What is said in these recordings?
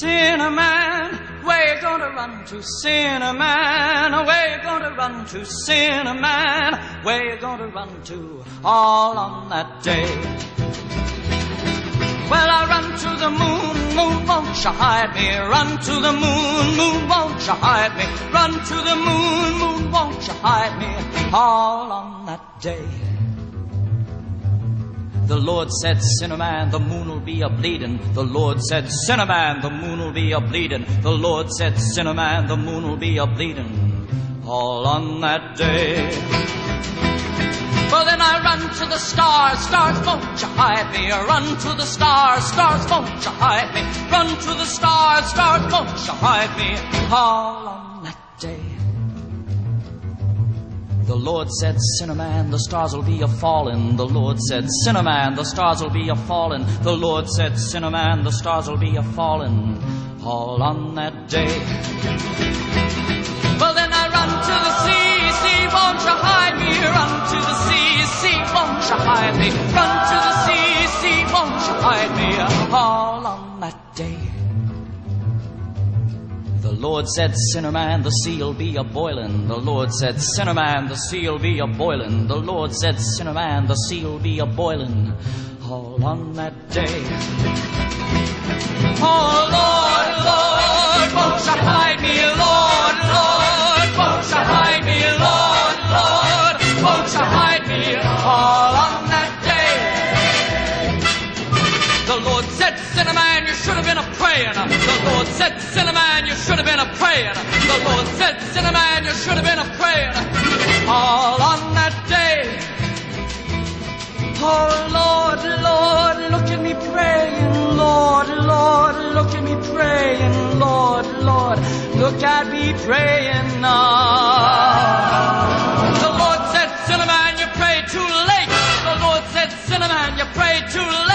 Sinnerman, where you gonna run to? Sinnerman, where you gonna run to? Sinnerman, where you gonna run to? All on that day. Well, I run to the moon, moon, won't you hide me? Run to the moon, moon, won't you hide me? Run to the moon, moon, won't you hide me? All on that day. The Lord said, Sinnerman, the moon will be a bleeding. The Lord said, Sinnerman, the moon will be a bleeding. The Lord said, Sinnerman, the moon will be a bleeding. All on that day. Well, then I run to the stars, stars, won't you hide me? Run to the stars, stars, won't you hide me? Run to the stars, stars, won't you hide me? All on The Lord said, Sinnerman, the stars will be a falling. The Lord said, Sinnerman, the stars will be a falling. The Lord said, Sinnerman, the stars will be a falling. All on that day. Well, then I run to the sea, sea, won't you hide me? Run to the sea, sea, won't you hide me? Run to the sea, sea, won't you hide me? All on that day. Lord said, Sinnerman, the sea'll be a boiling. The Lord said, Sinnerman, the sea'll be a boiling. The Lord said, Sinnerman, the sea'll be a boiling. All on that day. Oh Lord, you should have been a praying. All on that day. Oh Lord, Lord, look at me praying. Lord, Lord, look at me praying. Lord, Lord, look at me praying now. The Lord said, Sinnerman, you prayed too late. The Lord said, Sinnerman, you prayed too late.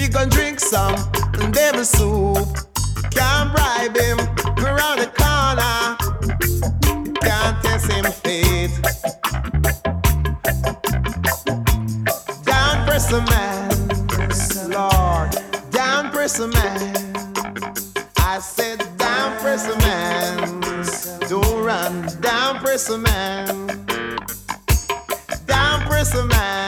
We gon' drink some devil soup. Can't bribe him around the corner. Can't test him faith. Downpressor man, Lord. Downpressor man. I said downpressor man. Don't run. Downpressor man. Downpressor man.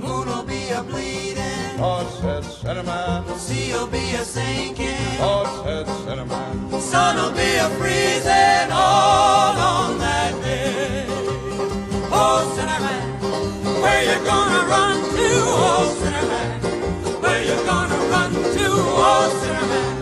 Moon'll be a bleeding. Horse head Sinnerman. Sea'll be a sinking. Horse head Sinnerman. Sun'll be a freezing all on that day. Oh, Sinnerman, where you gonna run to? Oh, Sinnerman, where you gonna run to? Oh, Sinnerman.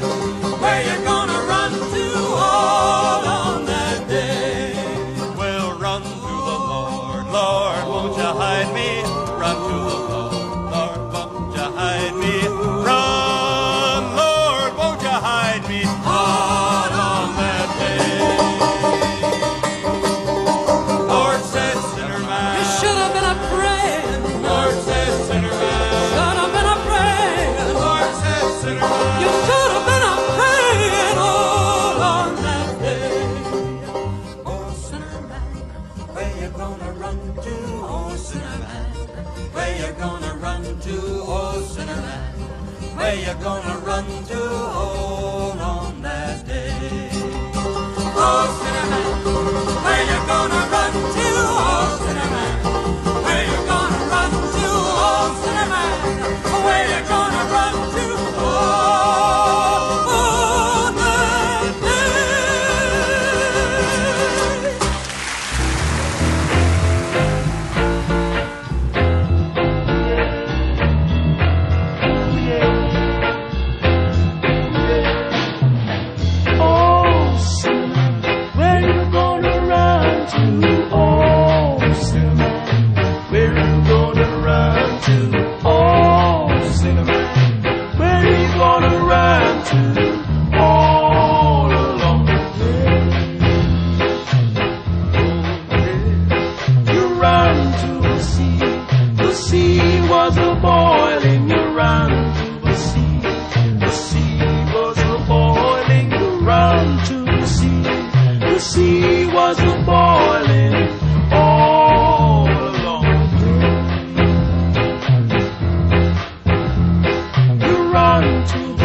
Thank you.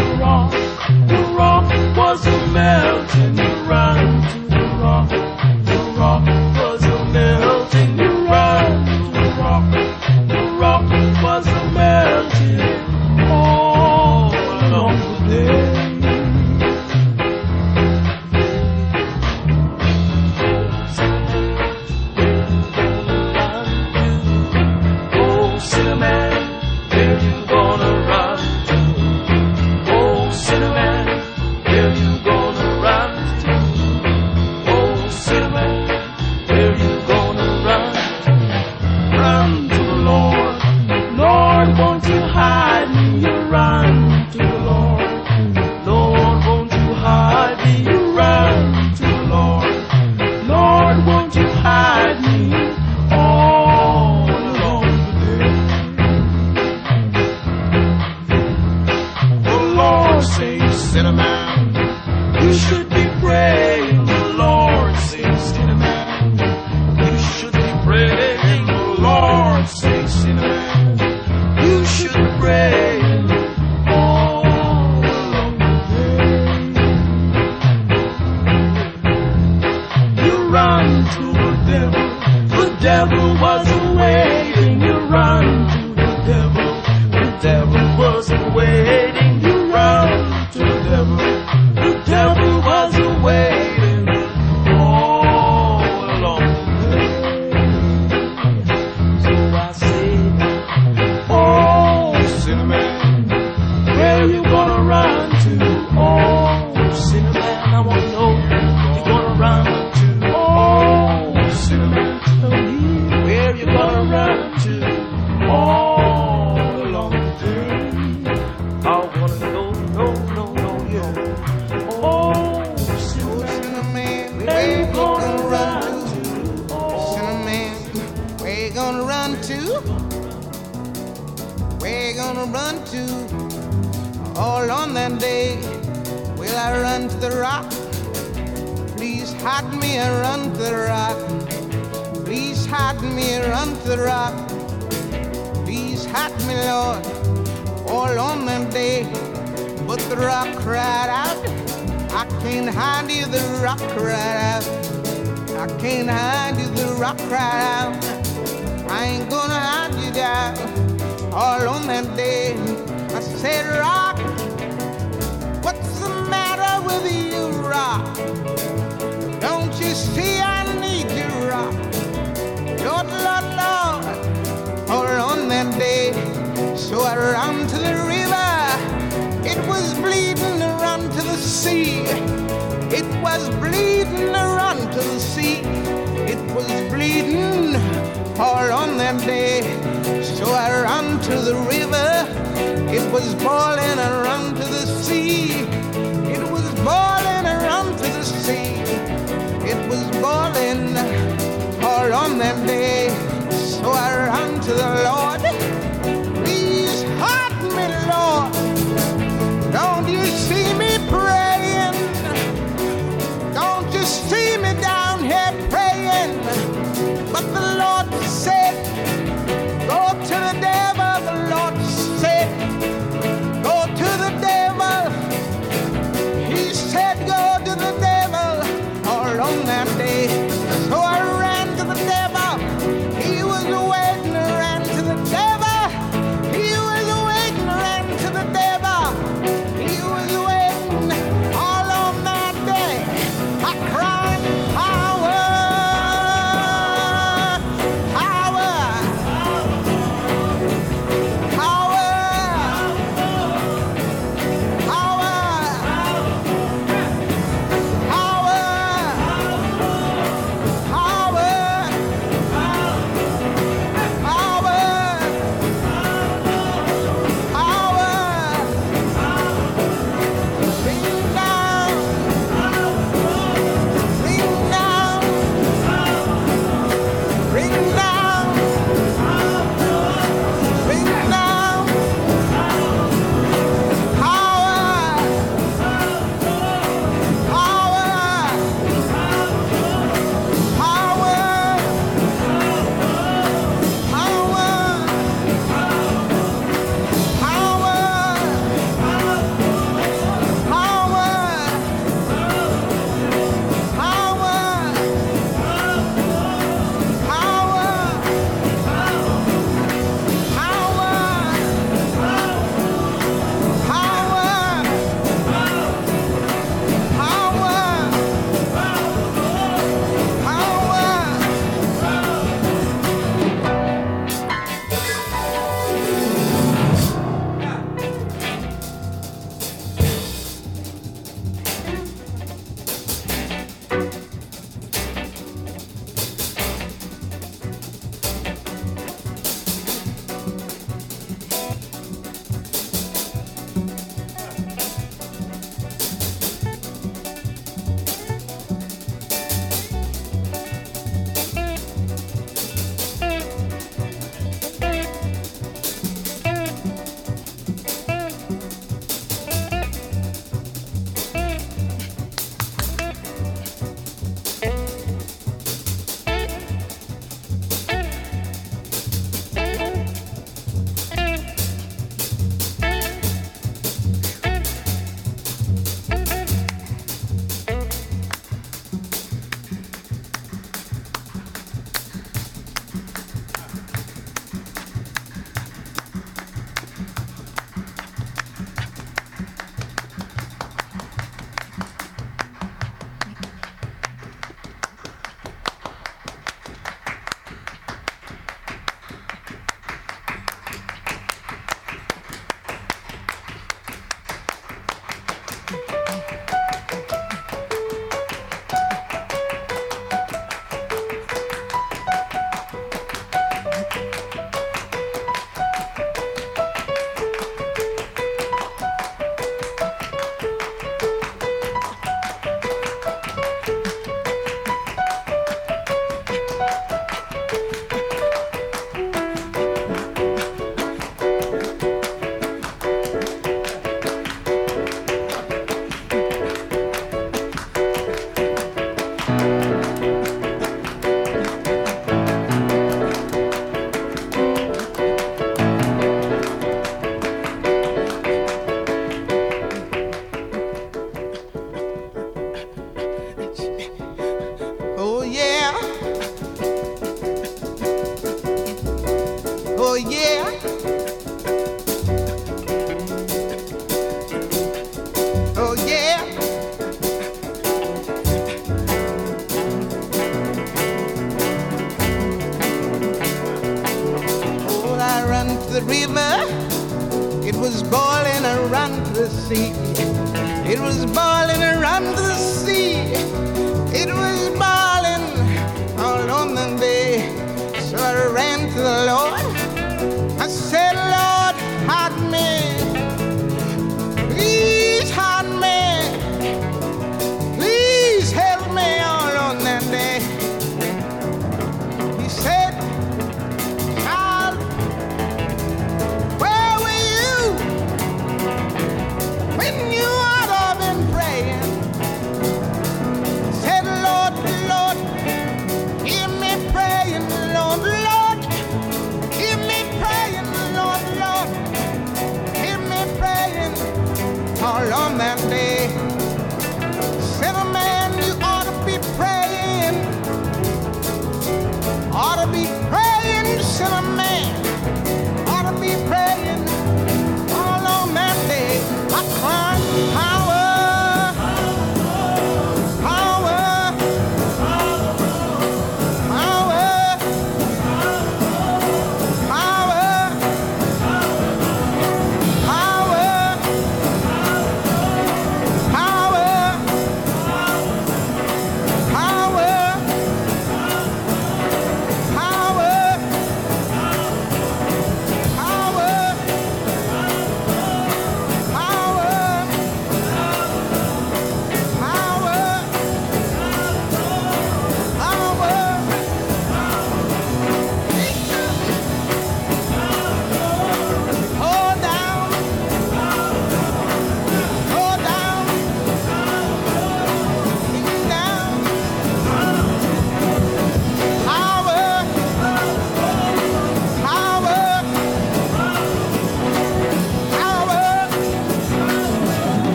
around the rock. Please hide me around the rock. Please hide me around the rock. Please hide me, Lord, all on the day. But the rock cried out, I can't hide you, the rock cried out. I can't hide you, the rock cried out. I ain't gonna hide you down all on that day. I said, Rock. rock. Don't you see I need you, rock? Lord, Lord, Lord. All on that day, so I ran to the river. It was bleeding around to the sea. It was bleeding around to the sea. It was bleeding all on that day. So I ran to the river. It was boiling around to the sea. falling all on them day. So I ran to the Lord. on that day. yeah.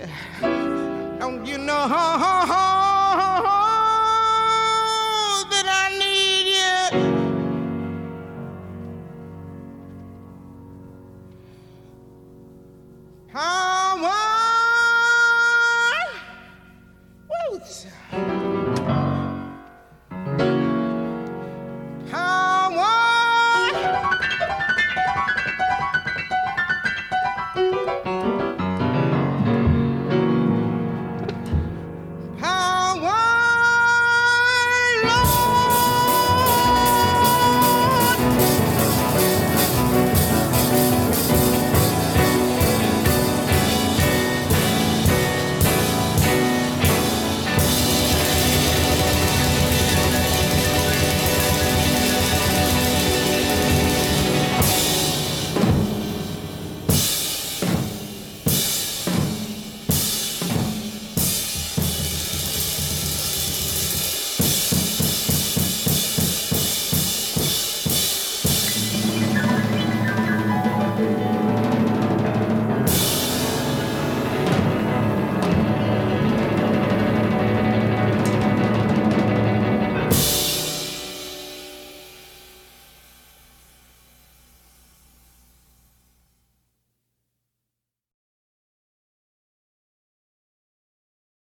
yeah. Don't you know?